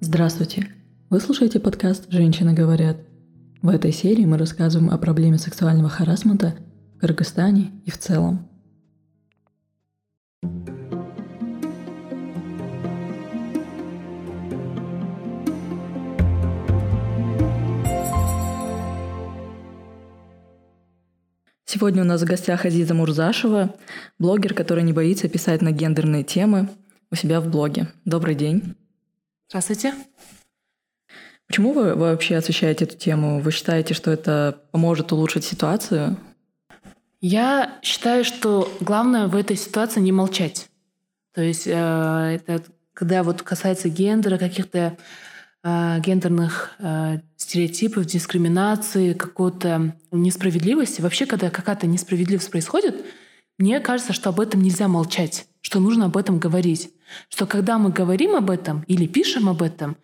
Здравствуйте! Вы слушаете подкаст «Женщины говорят». В этой серии мы рассказываем о проблеме сексуального харасмента в Кыргызстане и в целом. Сегодня у нас в гостях Азиза Мурзашева, блогер, который не боится писать на гендерные темы у себя в блоге. Добрый день. Здравствуйте. Почему вы вообще освещаете эту тему? Вы считаете, что это поможет улучшить ситуацию? Я считаю, что главное в этой ситуации не молчать. То есть э, это когда вот касается гендера, каких-то э, гендерных э, стереотипов, дискриминации, какой-то несправедливости. Вообще, когда какая-то несправедливость происходит, мне кажется, что об этом нельзя молчать, что нужно об этом говорить. Что когда мы говорим об этом или пишем об этом,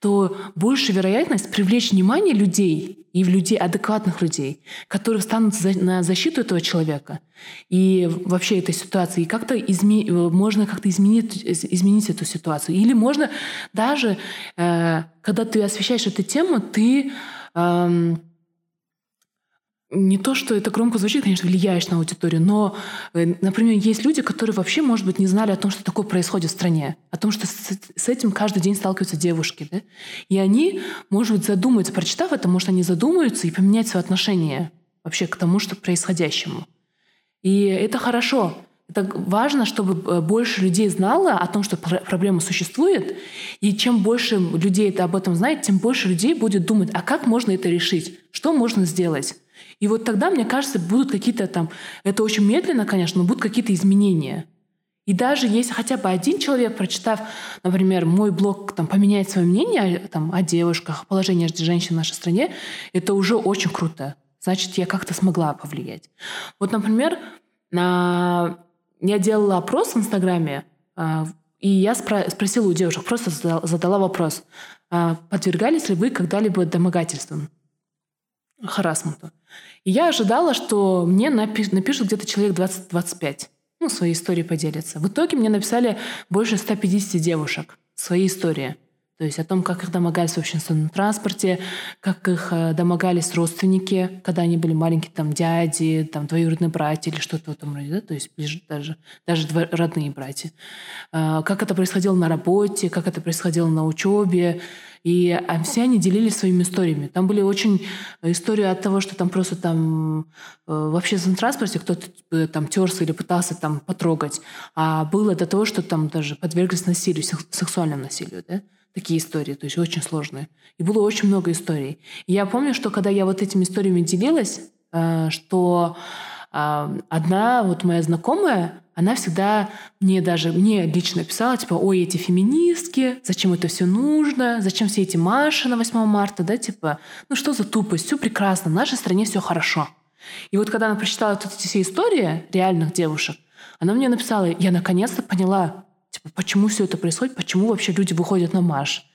то больше вероятность привлечь внимание людей и в людей, адекватных людей, которые встанут на защиту этого человека и вообще этой ситуации. И как-то изме, можно как-то изменить, изменить эту ситуацию. Или можно даже, э, когда ты освещаешь эту тему, ты... Э, не то, что это громко звучит, конечно, влияешь на аудиторию, но, э, например, есть люди, которые вообще, может быть, не знали о том, что такое происходит в стране, о том, что с, этим каждый день сталкиваются девушки. Да? И они, может быть, задумаются, прочитав это, может, они задумаются и поменять свое отношение вообще к тому, что происходящему. И это хорошо. Это важно, чтобы э, больше людей знало о том, что проблема существует. И чем больше людей это об этом знает, тем больше людей будет думать, а как можно это решить? Что можно сделать? И вот тогда, мне кажется, будут какие-то там... Это очень медленно, конечно, но будут какие-то изменения. И даже если хотя бы один человек, прочитав, например, мой блог, там, поменяет свое мнение там, о девушках, о положении женщин в нашей стране, это уже очень круто. Значит, я как-то смогла повлиять. Вот, например, на... я делала опрос в Инстаграме, а, и я спросила у девушек, просто задала вопрос, а, подвергались ли вы когда-либо домогательствам, харасменту? И я ожидала, что мне напиш- напишут где-то человек 20-25. Ну, свои истории поделятся. В итоге мне написали больше 150 девушек свои истории. То есть о том, как их домогались в общественном транспорте, как их э, домогались родственники, когда они были маленькие, там, дяди, там, двоюродные братья или что-то в этом роде, да? то есть ближе даже, даже родные братья. Э, как это происходило на работе, как это происходило на учебе, и а все они делились своими историями. Там были очень истории от того, что там просто там э, в транспорте кто-то типа, там терся или пытался там потрогать. А было до того, что там даже подверглись насилию, сексуальному насилию. Да? Такие истории, то есть очень сложные. И было очень много историй. И я помню, что когда я вот этими историями делилась, э, что одна вот моя знакомая, она всегда мне даже, мне лично писала, типа, ой, эти феминистки, зачем это все нужно, зачем все эти марши на 8 марта, да, типа, ну что за тупость, все прекрасно, в нашей стране все хорошо. И вот когда она прочитала тут эти все истории реальных девушек, она мне написала, я наконец-то поняла, типа, почему все это происходит, почему вообще люди выходят на марш,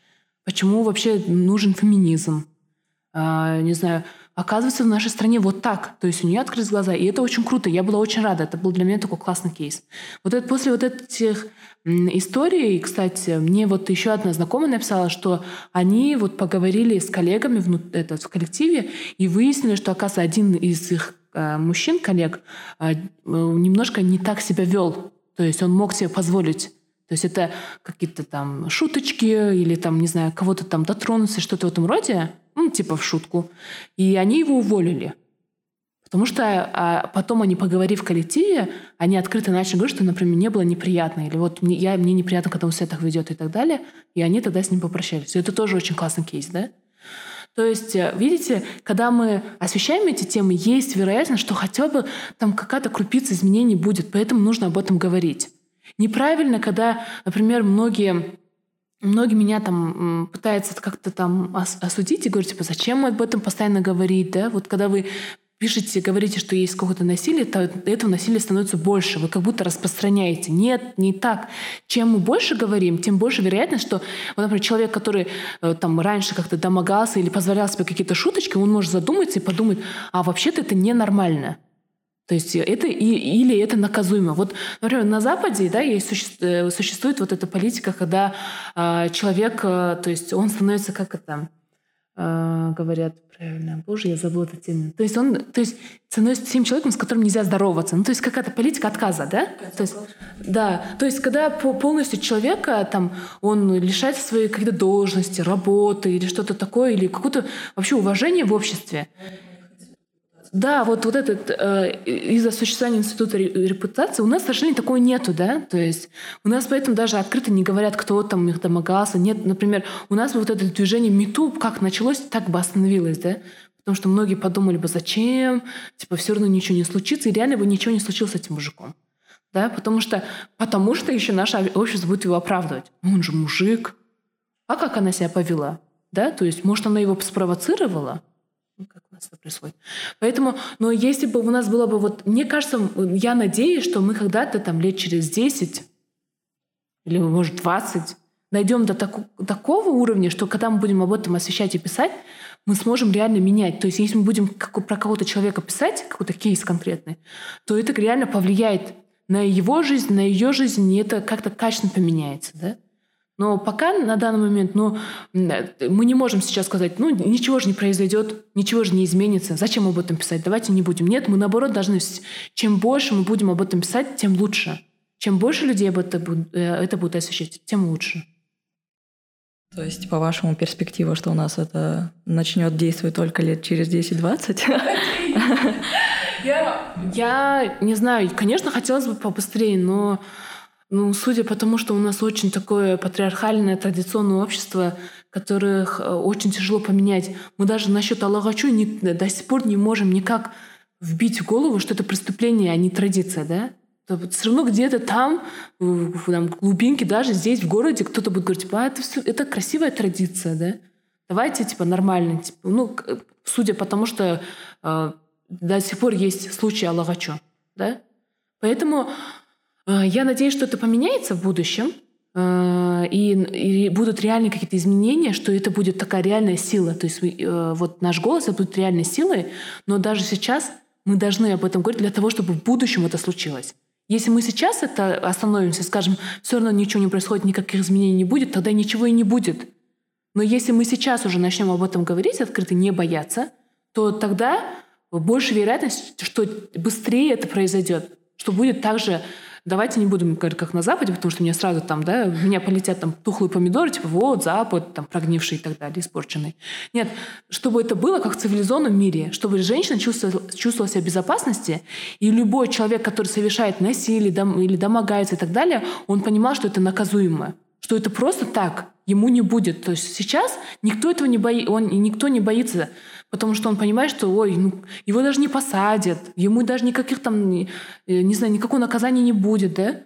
почему вообще нужен феминизм, а, не знаю, оказывается в нашей стране вот так. То есть у нее открылись глаза. И это очень круто. Я была очень рада. Это был для меня такой классный кейс. Вот это, после вот этих историй, кстати, мне вот еще одна знакомая написала, что они вот поговорили с коллегами в, это, в коллективе и выяснили, что, оказывается, один из их э, мужчин, коллег, э, немножко не так себя вел. То есть он мог себе позволить то есть это какие-то там шуточки или там, не знаю, кого-то там дотронуться, что-то в этом роде, ну, типа в шутку. И они его уволили. Потому что а потом они, поговорив в коллективе, они открыто начали говорить, что, например, мне было неприятно, или вот мне, я, мне неприятно, когда он себя так ведет и так далее, и они тогда с ним попрощались. И это тоже очень классный кейс, да? То есть, э, видите, когда мы освещаем эти темы, есть вероятность, что хотя бы там какая-то крупица изменений будет, поэтому нужно об этом говорить. Неправильно, когда, например, многие Многие меня там пытаются как-то там осудить и говорить, типа, зачем об этом постоянно говорить, да? Вот когда вы пишете, говорите, что есть какое-то насилие, то этого насилия становится больше. Вы как будто распространяете. Нет, не так. Чем мы больше говорим, тем больше вероятность, что, вот, например, человек, который э, там раньше как-то домогался или позволял себе какие-то шуточки, он может задуматься и подумать, а вообще-то это ненормально. То есть это и, или это наказуемо. Вот, например, на Западе да, есть, существует, существует вот эта политика, когда э, человек, э, то есть он становится как это э, говорят правильно, боже, я забыла этот термин. То есть он, то есть становится тем человеком, с которым нельзя здороваться. Ну, то есть какая-то политика отказа, да? То есть, да, то есть когда полностью человека там он лишается своей какой-то должности, работы или что-то такое, или какое-то вообще уважения в обществе. Да, вот, вот этот, э, из-за существования института репутации у нас, к сожалению, такого нету, да, то есть у нас поэтому даже открыто не говорят, кто там их домогался. Нет, например, у нас вот это движение МИТУ как началось, так бы остановилось, да, потому что многие подумали бы, зачем, типа, все равно ничего не случится, и реально бы ничего не случилось с этим мужиком. Да, потому что, потому что еще наше общество будет его оправдывать. Он же мужик. А как она себя повела? Да, то есть, может, она его спровоцировала? Ну, как у нас это происходит. Поэтому, но если бы у нас было бы вот... Мне кажется, я надеюсь, что мы когда-то там лет через 10 или, может, 20 найдем до таку, такого уровня, что когда мы будем об этом освещать и писать, мы сможем реально менять. То есть если мы будем как, про кого-то человека писать, какой-то кейс конкретный, то это реально повлияет на его жизнь, на ее жизнь, и это как-то качественно поменяется. Да? Но пока на данный момент, ну, мы не можем сейчас сказать, ну, ничего же не произойдет, ничего же не изменится. Зачем об этом писать? Давайте не будем. Нет, мы наоборот должны, чем больше мы будем об этом писать, тем лучше. Чем больше людей об этом, э, это будут освещать, тем лучше. То есть, по вашему перспективу, что у нас это начнет действовать только лет через 10-20? Я, я не знаю, конечно, хотелось бы побыстрее, но ну, судя по тому, что у нас очень такое патриархальное традиционное общество, которых э, очень тяжело поменять, мы даже насчет Аллахачу не, до сих пор не можем никак вбить в голову, что это преступление, а не традиция, да? Все равно где-то там, в, там, глубинке, даже здесь, в городе, кто-то будет говорить, типа, а, это, все, это красивая традиция, да? Давайте, типа, нормально. Типа, ну, судя по тому, что э, до сих пор есть случаи Аллахачу, да? Поэтому Э, я надеюсь, что это поменяется в будущем, э, и, и будут реальные какие-то изменения, что это будет такая реальная сила. То есть э, вот наш голос это будет реальной силой, но даже сейчас мы должны об этом говорить для того, чтобы в будущем это случилось. Если мы сейчас это остановимся, скажем, все равно ничего не происходит, никаких изменений не будет, тогда ничего и не будет. Но если мы сейчас уже начнем об этом говорить открыто, не бояться, то тогда больше вероятность, что быстрее это произойдет, что будет также давайте не будем говорить, как на Западе, потому что мне сразу там, да, у меня полетят там тухлые помидоры, типа, вот, Запад, там, прогнивший и так далее, испорченный. Нет, чтобы это было как в цивилизованном мире, чтобы женщина чувствовала, чувствовала себя в безопасности, и любой человек, который совершает насилие дом, или домогается и так далее, он понимал, что это наказуемо, что это просто так, ему не будет. То есть сейчас никто этого не боится, он, никто не боится потому что он понимает, что ой, ну, его даже не посадят, ему даже никаких там, не, э, не знаю, никакого наказания не будет, да?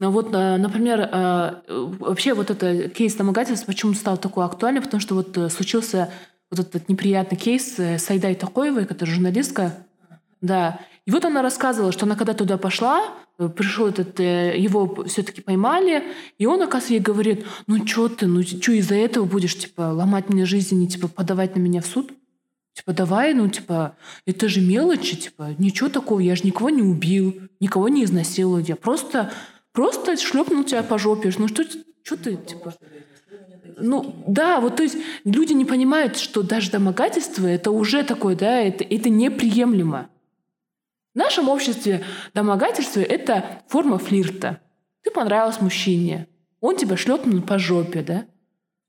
Но вот, э, например, э, вообще вот это кейс домогательства почему стал такой актуальным, потому что вот случился вот этот неприятный кейс с Айдай Такоевой, которая журналистка, да. И вот она рассказывала, что она когда туда пошла, пришел этот, его все-таки поймали, и он, оказывается, ей говорит, ну что ты, ну что из-за этого будешь, типа, ломать мне жизнь и, типа, подавать на меня в суд? Типа, давай, ну, типа, это же мелочи, типа, ничего такого, я же никого не убил, никого не изнасиловал, я просто, просто шлепнул тебя по жопе, ну, что, что ты, типа... Ну, да, вот то есть люди не понимают, что даже домогательство это уже такое, да, это, это неприемлемо. В нашем обществе домогательство — это форма флирта. Ты понравилась мужчине, он тебя шлепнул по жопе, да?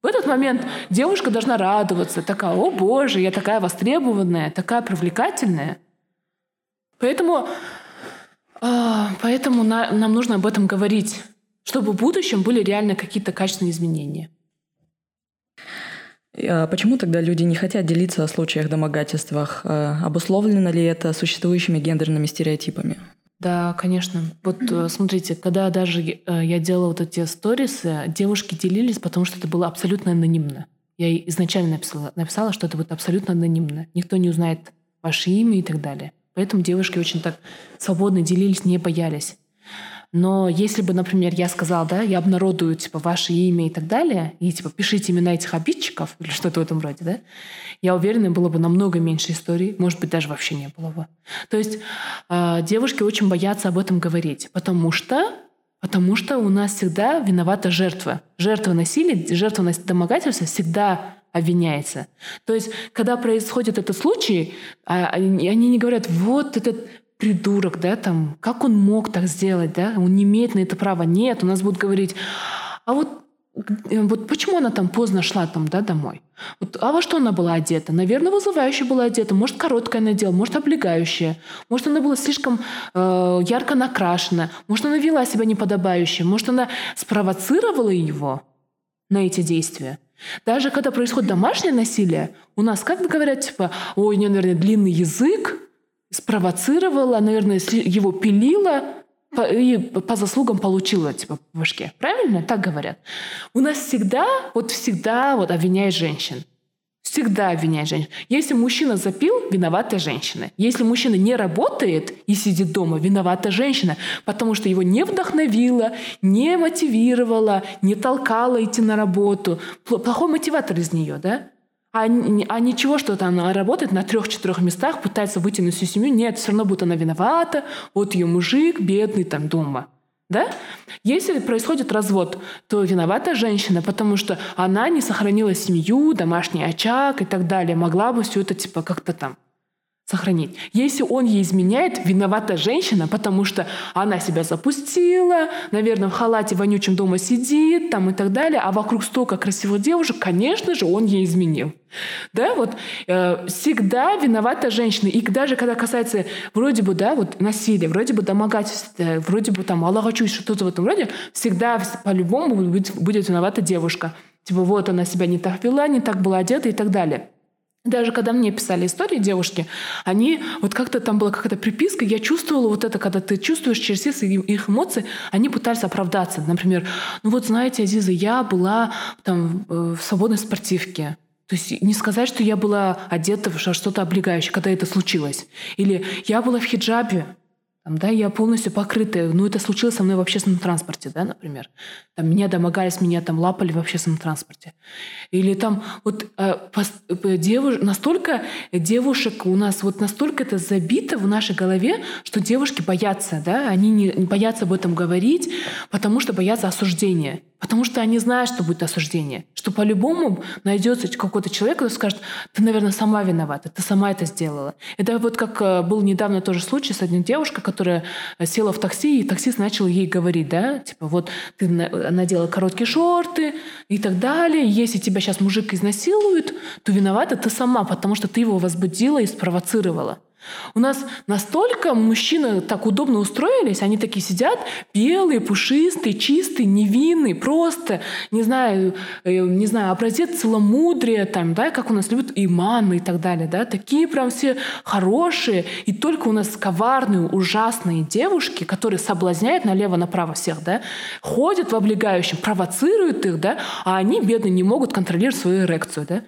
В этот момент девушка должна радоваться, такая, о боже, я такая востребованная, такая привлекательная. Поэтому, э, поэтому на, нам нужно об этом говорить, чтобы в будущем были реально какие-то качественные изменения. А почему тогда люди не хотят делиться о случаях домогательствах? А обусловлено ли это существующими гендерными стереотипами? Да, конечно. Вот mm-hmm. смотрите, когда даже э, я делала вот эти сторисы, девушки делились, потому что это было абсолютно анонимно. Я изначально написала, написала, что это будет абсолютно анонимно. Никто не узнает ваше имя и так далее. Поэтому девушки очень так свободно делились, не боялись. Но если бы, например, я сказала, да, я обнародую, типа, ваше имя и так далее, и, типа, пишите имена этих обидчиков или что-то в этом роде, да, я уверена, было бы намного меньше историй, может быть, даже вообще не было бы. То есть э, девушки очень боятся об этом говорить, потому что Потому что у нас всегда виновата жертва. Жертва насилия, жертва домогательства всегда обвиняется. То есть, когда происходит этот случай, а, они не говорят, вот этот придурок, да, там, как он мог так сделать, да, он не имеет на это права. Нет, у нас будут говорить, а вот Э, вот почему она там поздно шла там, да, домой? Вот, а во что она была одета? Наверное, вызывающе была одета. Может, короткая надела, может, облегающая. Может, она была слишком э, ярко накрашена. Может, она вела себя неподобающе. Может, она спровоцировала его на эти действия. Даже когда происходит домашнее насилие, у нас как говорят, типа, ой, у нее, наверное, длинный язык, спровоцировала, наверное, его пилила, и по заслугам получила, типа, по башке. Правильно? Так говорят. У нас всегда, вот всегда вот обвиняют женщин. Всегда обвиняют женщин. Если мужчина запил, виновата женщина. Если мужчина не работает и сидит дома, виновата женщина, потому что его не вдохновила, не мотивировала, не толкала идти на работу. Плохой мотиватор из нее, да? А, а ничего, что там она работает на трех-четырех местах, пытается вытянуть всю семью. Нет, все равно будет она виновата. Вот ее мужик бедный там дома. Да? Если происходит развод, то виновата женщина, потому что она не сохранила семью, домашний очаг и так далее. Могла бы все это типа как-то там сохранить. Если он ей изменяет, виновата женщина, потому что она себя запустила, наверное, в халате вонючем дома сидит там и так далее, а вокруг столько красивых девушек, конечно же, он ей изменил. Да, вот э, всегда виновата женщина. И даже когда касается вроде бы, да, вот насилия, вроде бы домогательства, вроде бы там Аллах что-то в этом роде, всегда по-любому будет, будет виновата девушка. Типа вот она себя не так вела, не так была одета и так далее. Даже когда мне писали истории девушки, они, вот как-то там была какая-то приписка, я чувствовала вот это, когда ты чувствуешь через свои их эмоции, они пытались оправдаться. Например, ну вот знаете, Азиза, я была там э, в свободной спортивке. То есть не сказать, что я была одета в что-то облегающее, когда это случилось. Или я была в хиджабе, там, да, я полностью покрытая. Ну, это случилось со мной в общественном транспорте, да, например. Там, меня домогались, меня там лапали в общественном транспорте. Или там вот э, э девуш... настолько девушек у нас, вот настолько это забито в нашей голове, что девушки боятся, да, они не, не боятся об этом говорить, потому что боятся осуждения. Потому что они знают, что будет осуждение. Что по-любому найдется какой-то человек, который скажет, ты, наверное, сама виновата, ты сама это сделала. Это вот как э, был недавно тоже случай с одной девушкой, которая села в такси, и таксист начал ей говорить, да, типа вот ты надела короткие шорты и так далее. Если тебя сейчас мужик изнасилует, то виновата ты сама, потому что ты его возбудила и спровоцировала. У нас настолько мужчины так удобно устроились, они такие сидят, белые, пушистые, чистые, невинные, просто, не знаю, э, не знаю, образец целомудрия, там, да, как у нас любят иманы и так далее, да, такие прям все хорошие, и только у нас коварные, ужасные девушки, которые соблазняют налево-направо всех, да, ходят в облегающем, провоцируют их, да, а они, бедные, не могут контролировать свою эрекцию, да.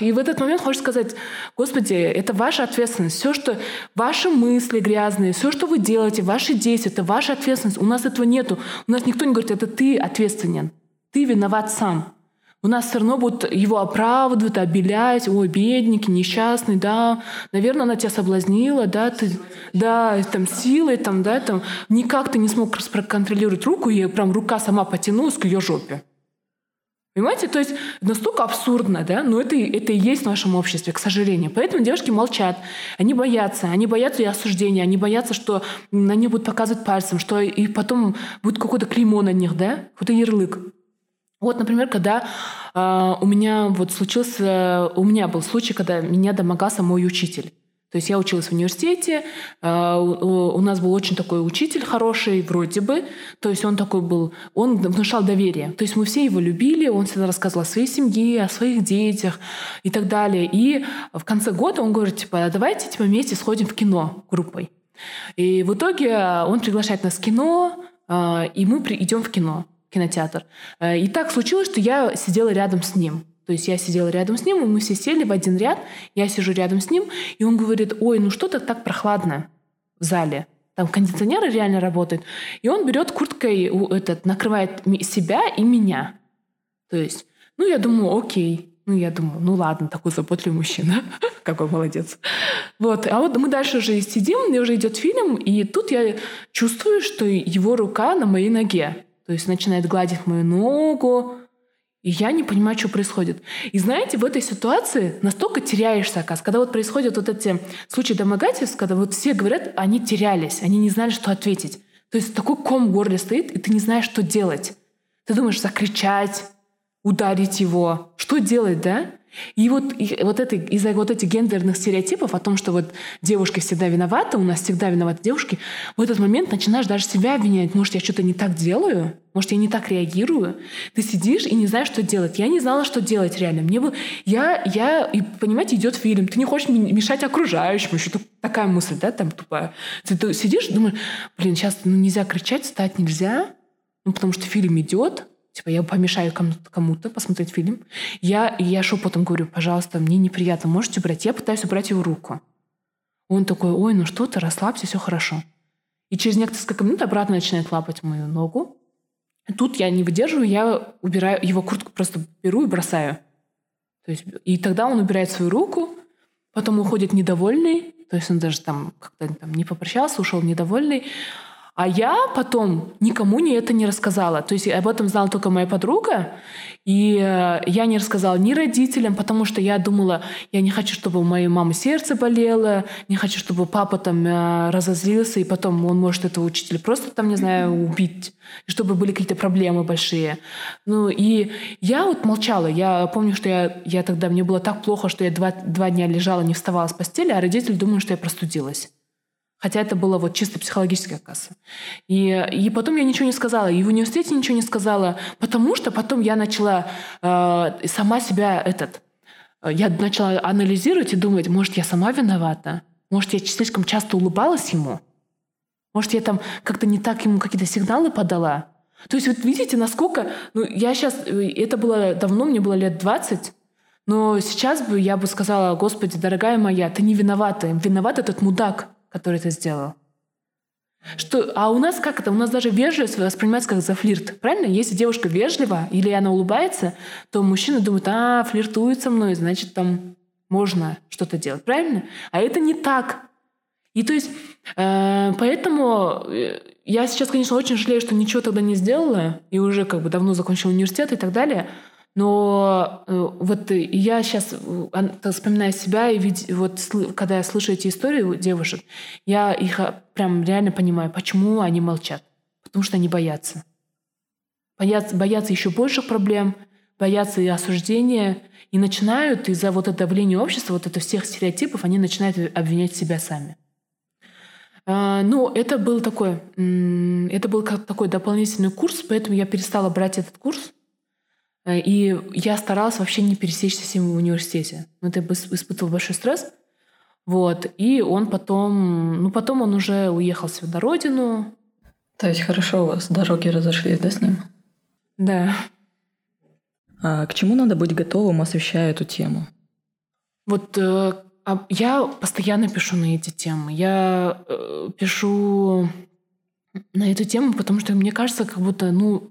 И в этот момент хочешь сказать, Господи, это ваша ответственность. Все, что ваши мысли грязные, все, что вы делаете, ваши действия, это ваша ответственность. У нас этого нету. У нас никто не говорит, это ты ответственен. Ты виноват сам. У нас все равно будут его оправдывать, обелять. Ой, бедненький, несчастный, да. Наверное, она тебя соблазнила, да, ты, да, там силой, там, да, там. Никак ты не смог проконтролировать руку, и прям рука сама потянулась к ее жопе. Понимаете? То есть настолько абсурдно, да? Но это, это и есть в нашем обществе, к сожалению. Поэтому девушки молчат. Они боятся. Они боятся и осуждения. Они боятся, что на них будут показывать пальцем, что и потом будет какое-то клеймо на них, да? Какой-то ярлык. Вот, например, когда э, у меня вот случился, у меня был случай, когда меня домогался мой учитель. То есть я училась в университете, а, у нас был очень такой учитель хороший, вроде бы. То есть он такой был, он внушал доверие. То есть мы все его любили, он всегда рассказывал о своей семье, о своих детях и так далее. И в конце года он говорит, типа, давайте типа, вместе сходим в кино группой. И в итоге он приглашает нас в кино, а, и мы идем в кино, кинотеатр. И так случилось, что я сидела рядом с ним. То есть я сидела рядом с ним, и мы все сели в один ряд, я сижу рядом с ним, и он говорит, ой, ну что-то так прохладно в зале. там кондиционеры реально работают, и он берет курткой, этот, накрывает себя и меня. То есть, ну, я думаю, окей. Ну, я думаю, ну ладно, такой заботливый мужчина. Какой молодец. Вот. А вот мы дальше уже сидим, и уже идет фильм, и тут я чувствую, что его рука на моей ноге. То есть начинает гладить мою ногу, и я не понимаю, что происходит. И знаете, в этой ситуации настолько теряешься, оказывается. Когда вот происходят вот эти случаи домогательств, когда вот все говорят, они терялись, они не знали, что ответить. То есть такой ком в горле стоит, и ты не знаешь, что делать. Ты думаешь закричать, ударить его. Что делать, да? И вот, и вот это, из-за вот этих гендерных стереотипов о том, что вот девушки всегда виноваты, у нас всегда виноваты девушки, в этот момент начинаешь даже себя обвинять. Может, я что-то не так делаю? Может, я не так реагирую? Ты сидишь и не знаешь, что делать. Я не знала, что делать реально. Мне бы... Я, я... И, понимаете, идет фильм. Ты не хочешь мешать окружающим. Еще такая мысль, да, там тупая. Ты, ты сидишь, думаешь, блин, сейчас ну, нельзя кричать, встать нельзя. Ну, потому что фильм идет, Типа я помешаю кому-то посмотреть фильм. Я, я шепотом говорю, пожалуйста, мне неприятно, можете убрать? Я пытаюсь убрать его руку. Он такой, ой, ну что ты, расслабься, все хорошо. И через несколько минут обратно начинает лапать мою ногу. Тут я не выдерживаю, я убираю его куртку, просто беру и бросаю. То есть, и тогда он убирает свою руку, потом уходит недовольный, то есть он даже там как-то там не попрощался, ушел недовольный. А я потом никому не это не рассказала. То есть об этом знала только моя подруга. И э, я не рассказала ни родителям, потому что я думала, я не хочу, чтобы у моей мамы сердце болело, не хочу, чтобы папа там э, разозлился, и потом он может этого учителя просто там, не знаю, убить, чтобы были какие-то проблемы большие. Ну и я вот молчала. Я помню, что я, я тогда, мне было так плохо, что я два, два дня лежала, не вставала с постели, а родители думают, что я простудилась. Хотя это было вот чисто психологическая касса. И, и потом я ничего не сказала. И в университете ничего не сказала, потому что потом я начала э, сама себя этот... Я начала анализировать и думать, может, я сама виновата? Может, я слишком часто улыбалась ему? Может, я там как-то не так ему какие-то сигналы подала? То есть вот видите, насколько... Ну, я сейчас... Это было давно, мне было лет 20, но сейчас бы я бы сказала, господи, дорогая моя, ты не виновата. Виноват этот мудак который это сделал. Что, а у нас как это? У нас даже вежливость воспринимается как за флирт. Правильно? Если девушка вежлива или она улыбается, то мужчина думает, а, флиртует со мной, значит, там можно что-то делать. Правильно? А это не так. И то есть, э, поэтому э, я сейчас, конечно, очень жалею, что ничего тогда не сделала, и уже как бы давно закончила университет и так далее. Но э, вот я сейчас э, вспоминаю себя, и ведь вот когда я слышу эти истории девушек, я их а, прям реально понимаю, почему они молчат. Потому что они боятся. Боятся, боятся еще больших проблем, боятся и осуждения, и начинают из-за вот этого давления общества, вот это всех стереотипов, они начинают обвинять себя сами. А, ну, это был такой, это был как такой дополнительный курс, поэтому я перестала брать этот курс, Э, и я старалась вообще не пересечься с ним в университете. Ну, это испытывал большой стресс. Вот. И он потом... Ну, потом он уже уехал себе на родину. То есть хорошо у вас дороги разошлись, да, с ним? Да. А к чему надо быть готовым, освещая эту тему? Вот э, а я постоянно пишу на эти темы. Я э, пишу на эту тему, потому что мне кажется, как будто, ну,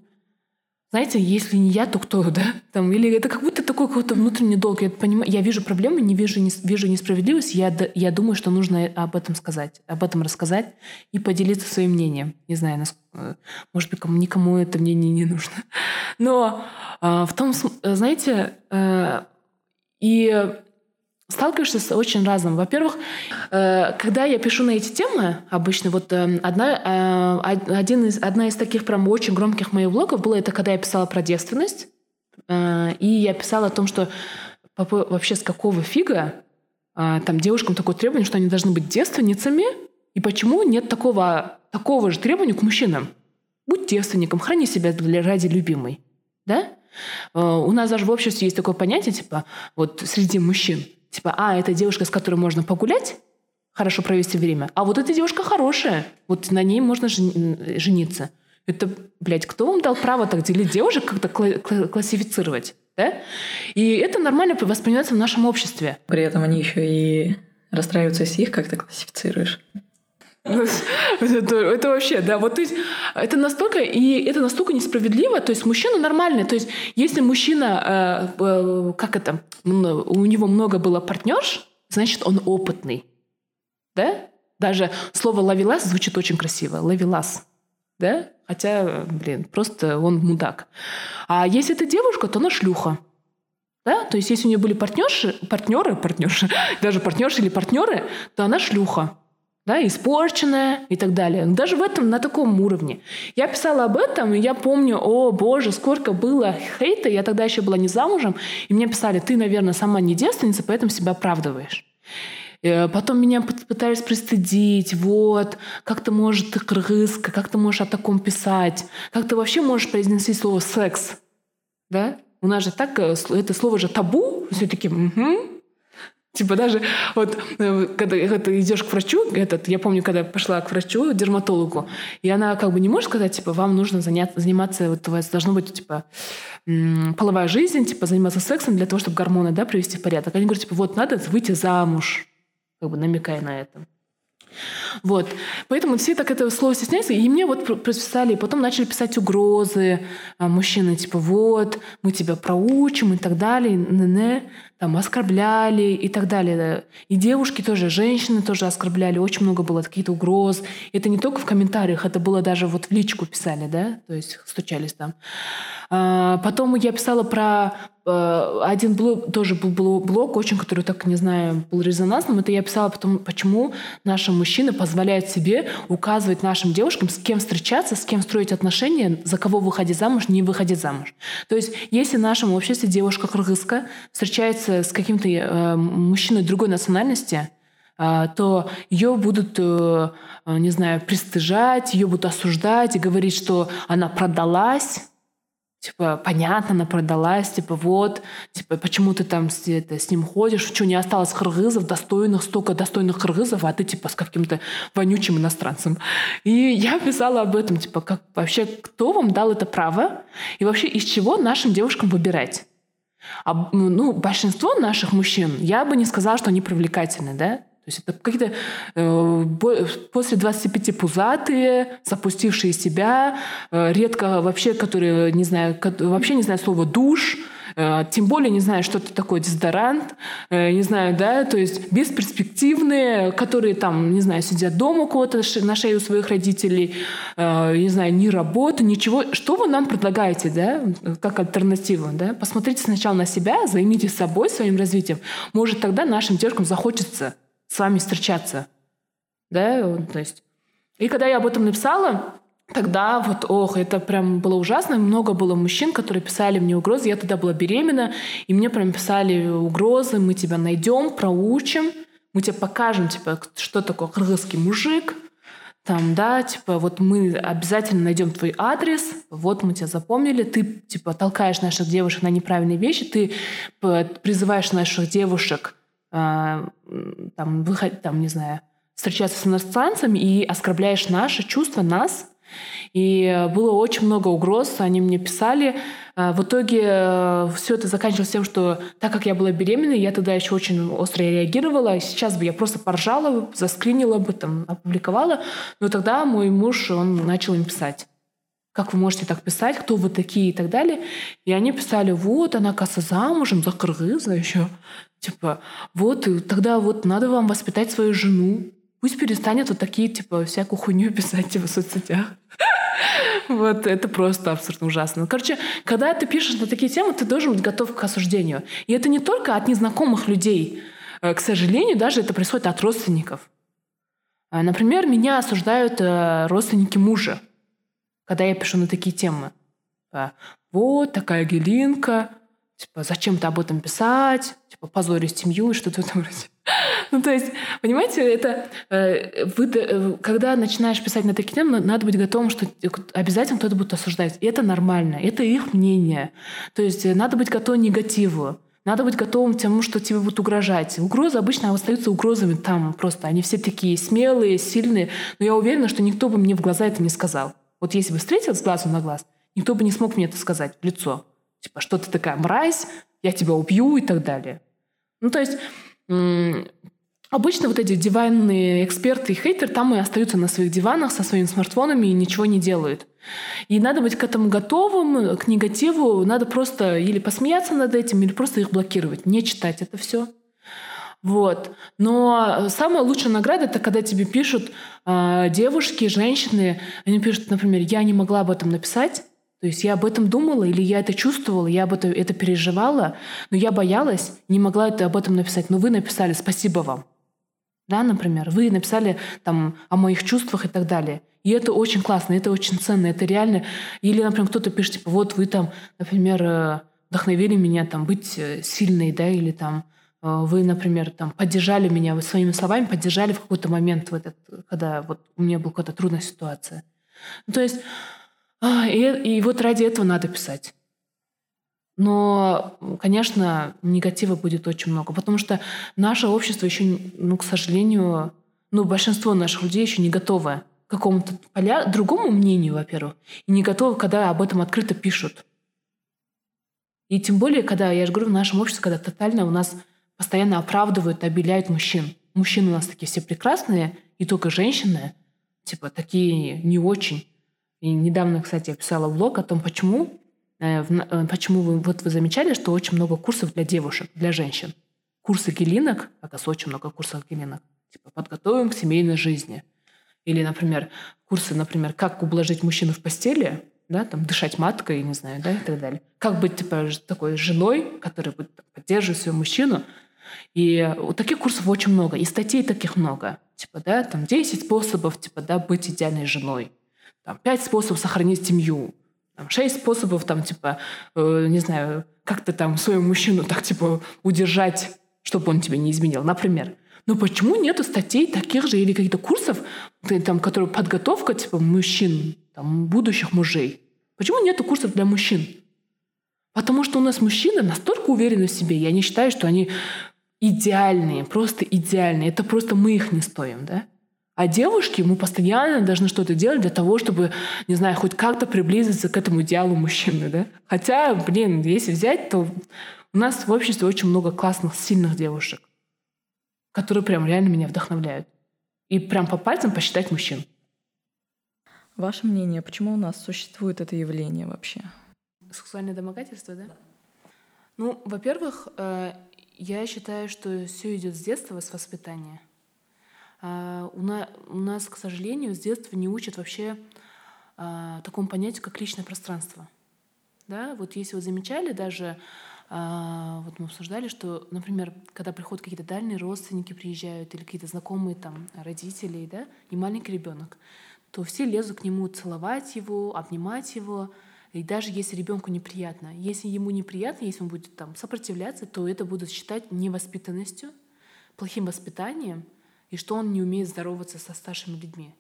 знаете, если не я, то кто, да? Там, или это как будто такой какой-то внутренний долг. Я, понимаю, я вижу проблемы, не вижу, не, вижу несправедливость, я, я думаю, что нужно об этом сказать, об этом рассказать и поделиться своим мнением. Не знаю, насколько, может быть, кому, никому это мнение не нужно. Но э, в том, знаете, э, и сталкиваешься с очень разным. Во-первых, э, когда я пишу на эти темы, обычно вот э, одна, э, один из, одна из таких прям очень громких моих блогов было это, когда я писала про девственность, и я писала о том, что вообще с какого фига там девушкам такое требование, что они должны быть девственницами, и почему нет такого, такого же требования к мужчинам? Будь девственником, храни себя ради любимой. Да? У нас даже в обществе есть такое понятие, типа, вот среди мужчин – Типа, а, это девушка, с которой можно погулять, хорошо провести время, а вот эта девушка хорошая, вот на ней можно жениться. Это, блядь, кто вам дал право так делить девушек, как-то классифицировать? Да? И это нормально воспринимается в нашем обществе. При этом они еще и расстраиваются, если их как-то классифицируешь. Ну, это, это вообще, да, вот то есть это настолько, и это настолько несправедливо, то есть мужчина нормальный, то есть если мужчина, э, э, как это, у него много было партнерш, значит он опытный, да? Даже слово «ловелас» звучит очень красиво, «ловелас», да? Хотя, блин, просто он мудак. А если это девушка, то она шлюха. Да? То есть, если у нее были партнерши, партнеры, партнерши, даже партнерши или партнеры, то она шлюха да, испорченная и так далее. Даже в этом, на таком уровне. Я писала об этом, и я помню, о боже, сколько было хейта, я тогда еще была не замужем, и мне писали, ты, наверное, сама не девственница, поэтому себя оправдываешь. Э, потом меня пытались пристыдить, вот, как ты можешь, ты кыргызка, как ты можешь о таком писать, как ты вообще можешь произнести слово «секс», да? У нас же так, э, это слово же табу, все таки угу, Типа даже вот э, когда, когда ты идешь к врачу, этот, я помню, когда пошла к врачу, дерматологу, и она как бы не может сказать, типа, вам нужно заняться, заниматься, вот у вас должно быть, типа, половая жизнь, типа, заниматься сексом для того, чтобы гормоны, да, привести в порядок. Они говорят, типа, вот надо выйти замуж, как бы намекая на это. Вот. Поэтому все так это слово стесняются. И мне вот прописали, и потом начали писать угрозы а, мужчины, типа, вот, мы тебя проучим и так далее, не-не, там, оскорбляли и так далее. И девушки тоже, женщины тоже оскорбляли, очень много было каких-то угроз. Это не только в комментариях, это было даже вот в личку писали, да, то есть стучались там. А, потом я писала про Э, один блог, тоже был блог, очень, который так, не знаю, был резонансным. Это я писала, потому, почему наши мужчины позволяют себе указывать нашим девушкам, с кем встречаться, с кем строить отношения, за кого выходить замуж, не выходить замуж. То есть, если в нашем обществе девушка кыргызка встречается с каким-то э, мужчиной другой национальности, э, то ее будут, э, не знаю, пристыжать, ее будут осуждать и говорить, что она продалась, Типа, понятно, она продалась, типа, вот, типа, почему ты там с, это, с ним ходишь, что не осталось кыргызов, достойных, столько достойных кыргызов, а ты, типа, с каким-то вонючим иностранцем. И я писала об этом, типа, как вообще, кто вам дал это право? И вообще, из чего нашим девушкам выбирать? А, ну, большинство наших мужчин, я бы не сказала, что они привлекательны, да? То есть это какие-то э, после 25 пузатые, запустившие себя, э, редко вообще, которые не знаю, вообще не знаю слова душ, тем более не знаю, что это такое дезодорант, э, не знаю, да, то есть бесперспективные, которые там, не знаю, сидят дома у кого-то на шее у своих родителей, э, не знаю, ни работы, ничего. Что вы нам предлагаете, да, как альтернативу, да? Посмотрите сначала на себя, займитесь собой, своим развитием. Может, тогда нашим девушкам захочется с вами встречаться. Да, то есть. И когда я об этом написала, Тогда вот, ох, это прям было ужасно. Много было мужчин, которые писали мне угрозы. Я тогда была беременна, и мне прям писали угрозы. Мы тебя найдем, проучим, мы тебе покажем, типа, что такое кыргызский мужик. Там, да, типа, вот мы обязательно найдем твой адрес, вот мы тебя запомнили, ты, типа, толкаешь наших девушек на неправильные вещи, ты призываешь наших девушек а, там, выходить, там, не знаю, встречаться с иностранцами и оскорбляешь наши чувства, нас. И было очень много угроз, они мне писали. А, в итоге э, все это заканчивалось тем, что так как я была беременна, я тогда еще очень остро реагировала. Сейчас бы я просто поржала, заскринила бы, там, опубликовала. Но тогда мой муж, он начал им писать как вы можете так писать, кто вы такие и так далее. И они писали, вот, она, каса замужем за кыргыза еще. Типа, вот, и тогда вот надо вам воспитать свою жену. Пусть перестанет вот такие, типа, всякую хуйню писать типа, в соцсетях. Вот это просто абсолютно ужасно. Короче, когда ты пишешь на такие темы, ты должен быть готов к осуждению. И это не только от незнакомых людей. Э, к сожалению, даже это происходит от родственников. А, например, меня осуждают э, родственники мужа, когда я пишу на такие темы. Типа, вот такая Гелинка, типа, зачем ты об этом писать, типа, позорить семью и что-то в этом роде. Ну, то есть, понимаете, это э, вы, э, когда начинаешь писать на такие темы, надо быть готовым, что обязательно кто-то будет осуждать. И это нормально, это их мнение. То есть э, надо быть готовым к негативу. Надо быть готовым к тому, что тебе будут угрожать. Угрозы обычно остаются угрозами там просто. Они все такие смелые, сильные. Но я уверена, что никто бы мне в глаза это не сказал. Вот если бы встретил с глазу на глаз, никто бы не смог мне это сказать в лицо. Типа, что ты такая мразь, я тебя убью и так далее. Ну, то есть Обычно вот эти диванные эксперты и хейтеры там и остаются на своих диванах со своими смартфонами и ничего не делают. И надо быть к этому готовым, к негативу. Надо просто или посмеяться над этим, или просто их блокировать, не читать это все. Вот. Но самая лучшая награда это когда тебе пишут э, девушки, женщины, они пишут, например, я не могла об этом написать, то есть я об этом думала, или я это чувствовала, я об этом это переживала, но я боялась, не могла это об этом написать. Но вы написали, спасибо вам. Да, например, вы написали там о моих чувствах и так далее. И это очень классно, это очень ценно, это реально. Или, например, кто-то пишет, типа, вот вы там, например, э, вдохновили меня там быть э, сильной, да, или там э, вы, например, там поддержали меня, вы своими словами поддержали в какой-то момент, в этот, когда вот у меня была какая-то трудная ситуация. Ну, то есть а, и, и вот ради этого надо писать. Но, конечно, негатива будет очень много, потому что наше общество еще, ну, к сожалению, ну, большинство наших людей еще не готовы к какому-то поля, другому мнению, во-первых, и не готовы, когда об этом открыто пишут. И тем более, когда, я же говорю, в нашем обществе, когда тотально у нас постоянно оправдывают, обеляют мужчин. Мужчины у нас такие все прекрасные, и только женщины, типа, такие не очень. И недавно, кстати, я писала блог о том, почему, почему вы, вот вы замечали, что очень много курсов для девушек, для женщин. Курсы гелинок, оказывается, очень много курсов гелинок. Типа «Подготовим к семейной жизни». Или, например, курсы, например, «Как ублажить мужчину в постели», да, там, дышать маткой, не знаю, да, и так далее. Как быть, типа, такой женой, которая будет поддерживать своего мужчину. И вот таких курсов очень много, и статей таких много. Типа, да, там 10 способов, типа, да, быть идеальной женой там, пять способов сохранить семью, там, шесть способов, там, типа, э, не знаю, как то там своего мужчину так, типа, удержать, чтобы он тебе не изменил, например. Но почему нету статей таких же или каких-то курсов, там, которые подготовка, типа, мужчин, там, будущих мужей? Почему нету курсов для мужчин? Потому что у нас мужчины настолько уверены в себе, я не считаю, что они идеальные, просто идеальные. Это просто мы их не стоим, да? А девушки, мы постоянно должны что-то делать для того, чтобы, не знаю, хоть как-то приблизиться к этому идеалу мужчины, да? Хотя, блин, если взять, то у нас в обществе очень много классных, сильных девушек, которые прям реально меня вдохновляют. И прям по пальцам посчитать мужчин. Ваше мнение, почему у нас существует это явление вообще? Сексуальное домогательство, да? Ну, во-первых, э, я считаю, что все идет с детства, с воспитания — у, на, у нас, к сожалению, с детства не учат вообще а, такому понятию, как личное пространство. Да? Вот если вы замечали, даже а, вот мы обсуждали, что, например, когда приходят какие-то дальние родственники приезжают или какие-то знакомые там родители, да, и маленький ребенок, то все лезут к нему целовать его, обнимать его, и даже если ребенку неприятно. Если ему неприятно, если он будет там сопротивляться, то это будут считать невоспитанностью, плохим воспитанием, и что он не умеет здороваться со старшими людьми.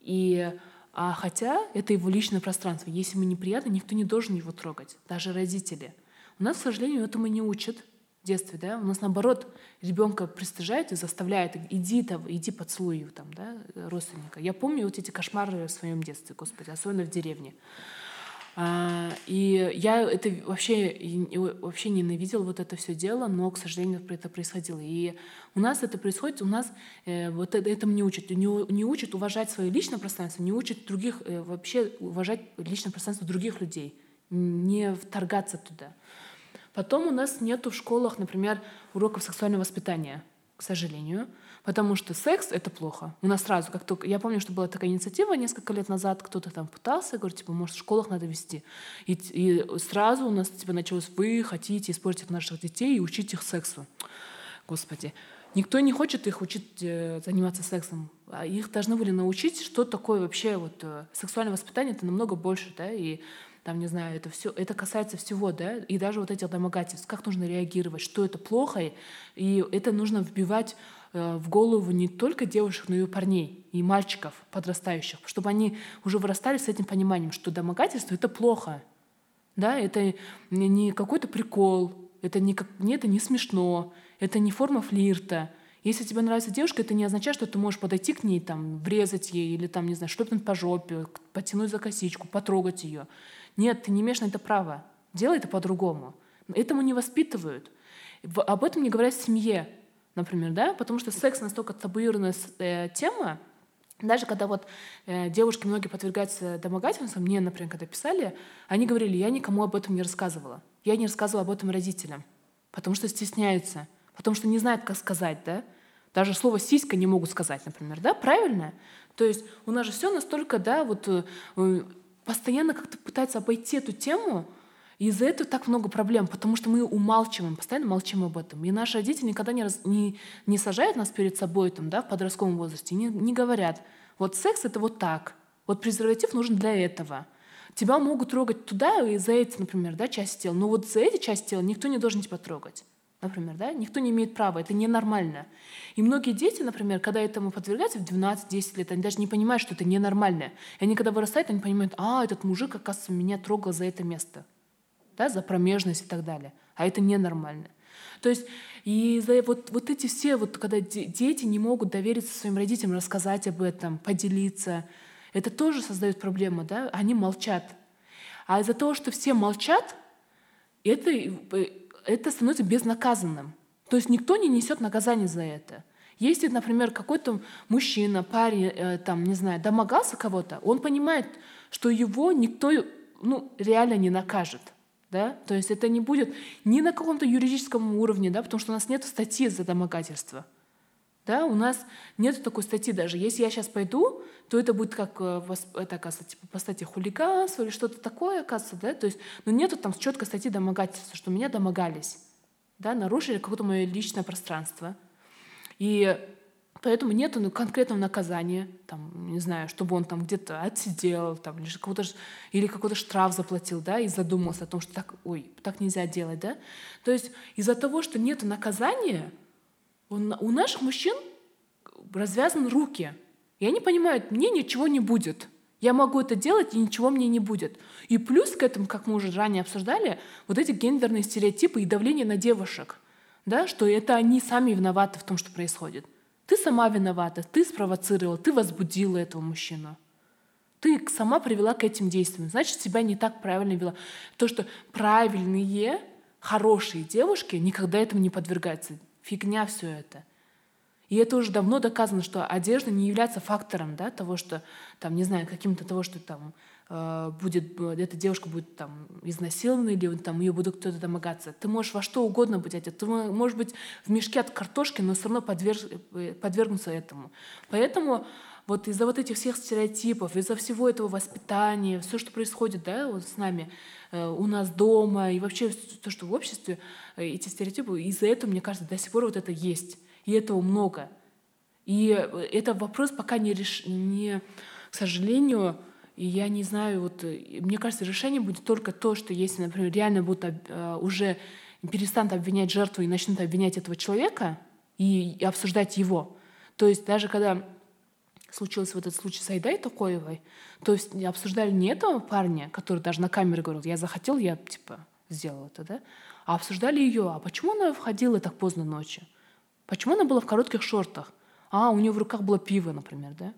И а хотя это его личное пространство. Если ему неприятно, никто не должен его трогать, даже родители. У нас, к сожалению, этому не учат в детстве, да. У нас наоборот ребенка пристыжают и заставляют, иди там, иди поцелуй его там, да, родственника. Я помню вот эти кошмары в своем детстве, господи, особенно в деревне. А, и я это вообще, вообще ненавидела вот это все дело, но, к сожалению, это происходило. И у нас это происходит, у нас э, вот это, этому не учат. Не, не учат уважать свое личное пространство, не учат других, э, вообще уважать личное пространство других людей, не вторгаться туда. Потом у нас нету в школах, например, уроков сексуального воспитания, к сожалению. Потому что секс — это плохо. У нас сразу, как только... Я помню, что была такая инициатива несколько лет назад, кто-то там пытался, говорит, типа, может, в школах надо вести. И, и сразу у нас типа началось, вы хотите испортить наших детей и учить их сексу. Господи. Никто не хочет их учить э, заниматься сексом. А их должны были научить, что такое вообще вот э, сексуальное воспитание. Это намного больше, да, и там, не знаю, это все, это касается всего, да, и даже вот этих домогательств, как нужно реагировать, что это плохо, и это нужно вбивать в голову не только девушек, но и парней, и мальчиков подрастающих, чтобы они уже вырастали с этим пониманием, что домогательство — это плохо. Да, это не какой-то прикол, это не, как, не, это не смешно, это не форма флирта. Если тебе нравится девушка, это не означает, что ты можешь подойти к ней, там, врезать ей или, там, не знаю, шлепнуть по жопе, потянуть за косичку, потрогать ее. Нет, ты не имеешь на это права. Делай это по-другому. Этому не воспитывают. Об этом не говорят в семье. Например, да, потому что секс настолько табуированная э, тема, даже когда вот э, девушки многие подвергаются домогательствам, мне, например, когда писали, они говорили, я никому об этом не рассказывала. Я не рассказывала об этом родителям, потому что стесняются, потому что не знают, как сказать, да. Даже слово «сиська» не могут сказать, например, да, правильно? То есть у нас же все настолько, да, вот э, постоянно как-то пытаются обойти эту тему, и из-за этого так много проблем, потому что мы умалчиваем, постоянно молчим об этом. И наши родители никогда не, раз, не, не сажают нас перед собой там, да, в подростковом возрасте, не, не говорят, вот секс — это вот так, вот презерватив нужен для этого. Тебя могут трогать туда и за эти, например, да, части тела, но вот за эти части тела никто не должен тебя трогать. Например, да? Никто не имеет права, это ненормально. И многие дети, например, когда этому подвергаются в 12-10 лет, они даже не понимают, что это ненормально. И они, когда вырастают, они понимают, а, этот мужик, оказывается, меня трогал за это место да, за промежность и так далее. А это ненормально. То есть и за вот, вот эти все, вот когда дети не могут довериться своим родителям, рассказать об этом, поделиться, это тоже создает проблему, да? Они молчат. А из-за того, что все молчат, это, это становится безнаказанным. То есть никто не несет наказание за это. Если, например, какой-то мужчина, парень, э, там, не знаю, домогался кого-то, он понимает, что его никто ну, реально не накажет да, то есть это не будет ни на каком-то юридическом уровне, да, потому что у нас нет статьи за домогательство. Да, у нас нет такой статьи даже. Если я сейчас пойду, то это будет как, э, это, оказывается, типа по статье хулиганство или что-то такое, оказывается, да, то есть, но нету там четкой статьи домогательства, что меня домогались, да, нарушили какое-то мое личное пространство. И Поэтому нет ну, конкретного наказания, там, не знаю, чтобы он там где-то отсидел, там, или какой-то, или какой-то штраф заплатил, да, и задумался о том, что так, ой, так нельзя делать, да. То есть из-за того, что нет наказания, он, у наших мужчин развязаны руки. И они понимают, мне ничего не будет. Я могу это делать, и ничего мне не будет. И плюс к этому, как мы уже ранее обсуждали, вот эти гендерные стереотипы и давление на девушек, да, что это они сами виноваты в том, что происходит. Ты сама виновата, ты спровоцировала, ты возбудила этого мужчину. Ты сама привела к этим действиям. Значит, себя не так правильно вела. То, что правильные, хорошие девушки никогда этому не подвергаются. Фигня все это. И это уже давно доказано, что одежда не является фактором да, того, что, там, не знаю, каким-то того, что там будет, эта девушка будет там изнасилована или там ее будут кто-то домогаться. Ты можешь во что угодно быть одет. Ты можешь быть в мешке от картошки, но все равно подверг, э, подвергнуться этому. Поэтому вот из-за вот этих всех стереотипов, из-за всего этого воспитания, все, что происходит да, вот с нами, э, у нас дома и вообще то, что в обществе, эти стереотипы, из-за этого, мне кажется, до сих пор вот это есть. И этого много. И это вопрос пока не, реш... не к сожалению, и я не знаю, вот э, мне кажется, решение будет только то, что если, например, реально будут э, уже перестанут обвинять жертву и начнут обвинять этого человека и, и обсуждать его. То есть даже когда случился вот этот случай с Айдай Токоевой, то есть обсуждали не этого парня, который даже на камеру говорил, я захотел, я типа сделал это, да, а обсуждали ее, а почему она входила так поздно ночью? Почему она была в коротких шортах? А, у нее в руках было пиво, например, да?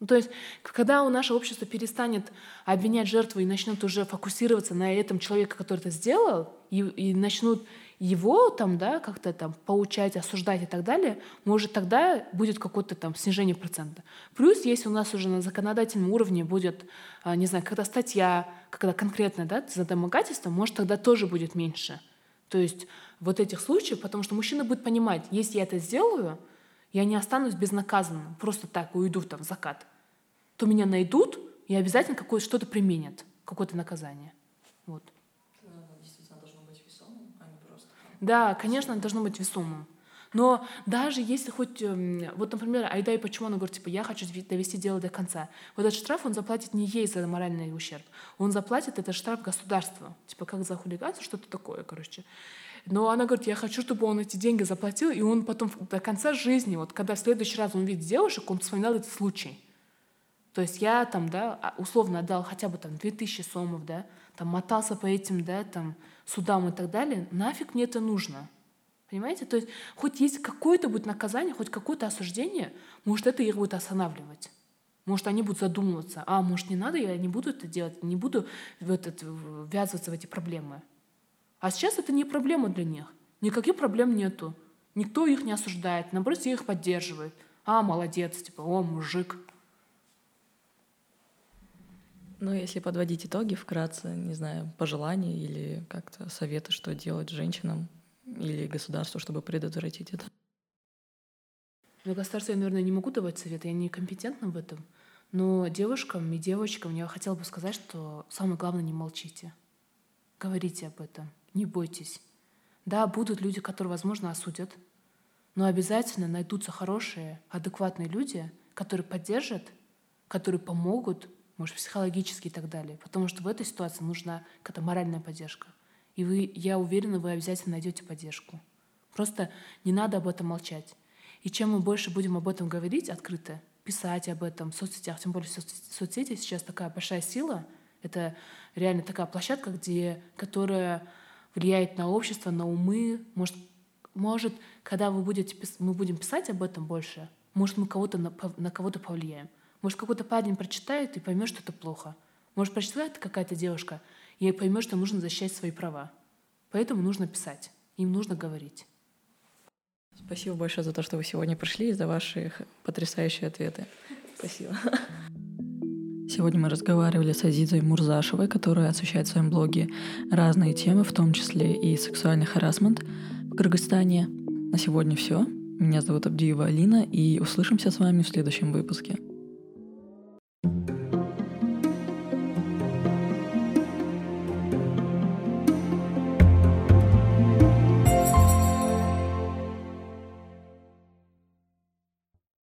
Ну, то есть, когда у наше общество перестанет обвинять жертву и начнут уже фокусироваться на этом человеке, который это сделал, и, и начнут его там, да, как-то там поучать, осуждать и так далее, может, тогда будет какое-то там снижение процента. Плюс, если у нас уже на законодательном уровне будет, а, не знаю, когда статья, когда конкретно, да, за домогательство, может, тогда тоже будет меньше. То есть вот этих случаев, потому что мужчина будет понимать, если я это сделаю, я не останусь безнаказанным, просто так уйду там в закат, то меня найдут и обязательно какое-то что-то применят, какое-то наказание. Вот. А. Да, конечно, должно быть весомым. Но даже если хоть, эм, вот, например, Айда и почему она говорит, типа, я хочу довести дело до конца. Вот этот штраф он заплатит не ей за моральный ущерб, он заплатит этот штраф государству, типа, как за хулиганство, что-то такое, короче. Но она говорит, я хочу, чтобы он эти деньги заплатил, и он потом до конца жизни, вот когда в следующий раз он видит девушек, он вспоминал этот случай. То есть я там, да, а, условно отдал хотя бы там 2000 сомов, да, там мотался по этим, да, там судам и так далее, нафиг мне это нужно? Понимаете? То есть хоть есть какое-то будет наказание, хоть какое-то осуждение, может, это их будет останавливать. Может, они будут задумываться, а, может, не надо, я не буду это делать, не буду в этот, ввязываться в эти проблемы. А сейчас это не проблема для них. Никаких проблем нету. Никто их не осуждает, наоборот, все их поддерживает. А, молодец, типа, о, мужик. Ну, если подводить итоги вкратце, не знаю, пожелания или как-то советы, что делать женщинам или государству, чтобы предотвратить это? Ну, государству я, наверное, не могу давать советы, я не компетентна в этом. Но девушкам и девочкам я хотела бы сказать, что самое главное — не молчите. Говорите об этом, не бойтесь. Да, будут люди, которые, возможно, осудят, но обязательно найдутся хорошие, адекватные люди, которые поддержат, которые помогут, может, психологически и так далее. Потому что в этой ситуации нужна какая-то моральная поддержка. И вы, я уверена, вы обязательно найдете поддержку. Просто не надо об этом молчать. И чем мы больше будем об этом говорить открыто, писать об этом в соцсетях, тем более соцсети сейчас такая большая сила, это реально такая площадка, где, которая влияет на общество, на умы. Может, может когда вы будете, мы будем писать об этом больше, может, мы кого-то на, на кого-то повлияем. Может, какой-то парень прочитает и поймет, что это плохо. Может, прочитает какая-то девушка и поймет, что нужно защищать свои права. Поэтому нужно писать, им нужно говорить. Спасибо большое за то, что вы сегодня пришли и за ваши потрясающие ответы. Спасибо. Сегодня мы разговаривали с Азизой Мурзашевой, которая освещает в своем блоге разные темы, в том числе и сексуальный харасмент в Кыргызстане. На сегодня все. Меня зовут Абдиева Алина, и услышимся с вами в следующем выпуске. thank you